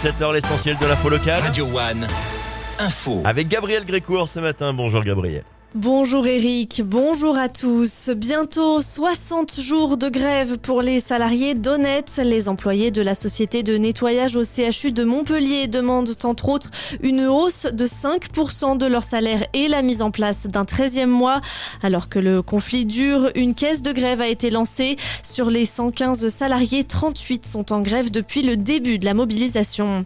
17h, l'essentiel de l'info locale. Radio One, info. Avec Gabriel Grécourt ce matin. Bonjour Gabriel. Bonjour Eric, bonjour à tous. Bientôt 60 jours de grève pour les salariés d'Honnête. Les employés de la société de nettoyage au CHU de Montpellier demandent entre autres une hausse de 5% de leur salaire et la mise en place d'un 13e mois. Alors que le conflit dure, une caisse de grève a été lancée. Sur les 115 salariés, 38 sont en grève depuis le début de la mobilisation.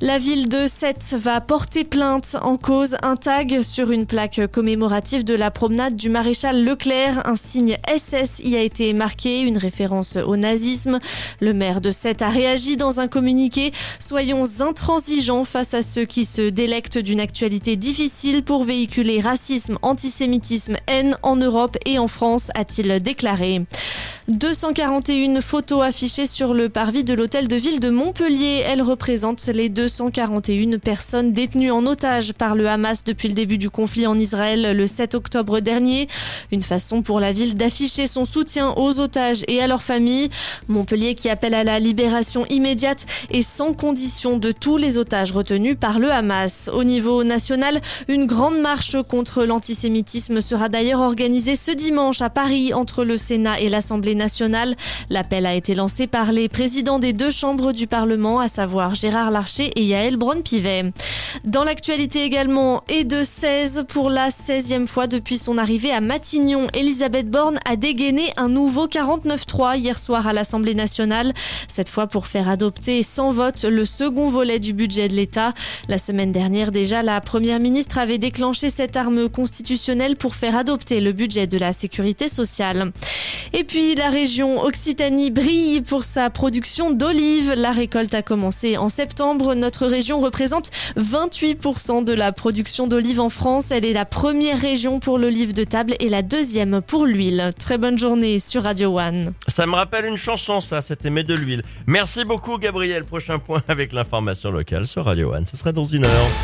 La ville de Sète va porter plainte en cause un tag sur une plaque commémorative de la promenade du maréchal Leclerc. Un signe SS y a été marqué, une référence au nazisme. Le maire de Sète a réagi dans un communiqué. Soyons intransigeants face à ceux qui se délectent d'une actualité difficile pour véhiculer racisme, antisémitisme, haine en Europe et en France, a-t-il déclaré. 241 photos affichées sur le parvis de l'hôtel de ville de Montpellier. Elles représentent les 241 personnes détenues en otage par le Hamas depuis le début du conflit en Israël le 7 octobre dernier. Une façon pour la ville d'afficher son soutien aux otages et à leurs familles. Montpellier qui appelle à la libération immédiate et sans condition de tous les otages retenus par le Hamas. Au niveau national, une grande marche contre l'antisémitisme sera d'ailleurs organisée ce dimanche à Paris entre le Sénat et l'Assemblée nationale. L'appel a été lancé par les présidents des deux chambres du Parlement, à savoir Gérard Larcher et Yael Braun-Pivet. Dans l'actualité également, et de 16 pour la 16e fois depuis son arrivée à Matignon, Elisabeth Borne a dégainé un nouveau 49-3 hier soir à l'Assemblée nationale. Cette fois pour faire adopter sans vote le second volet du budget de l'État. La semaine dernière déjà, la Première ministre avait déclenché cette arme constitutionnelle pour faire adopter le budget de la sécurité sociale. Et puis la région Occitanie brille pour sa production d'olives. La récolte a commencé en septembre. Notre région représente 28% de la production d'olives en France. Elle est la première région pour l'olive de table et la deuxième pour l'huile. Très bonne journée sur Radio One. Ça me rappelle une chanson ça, c'était Aimé de l'huile. Merci beaucoup Gabriel. Prochain point avec l'information locale sur Radio One. Ce sera dans une heure.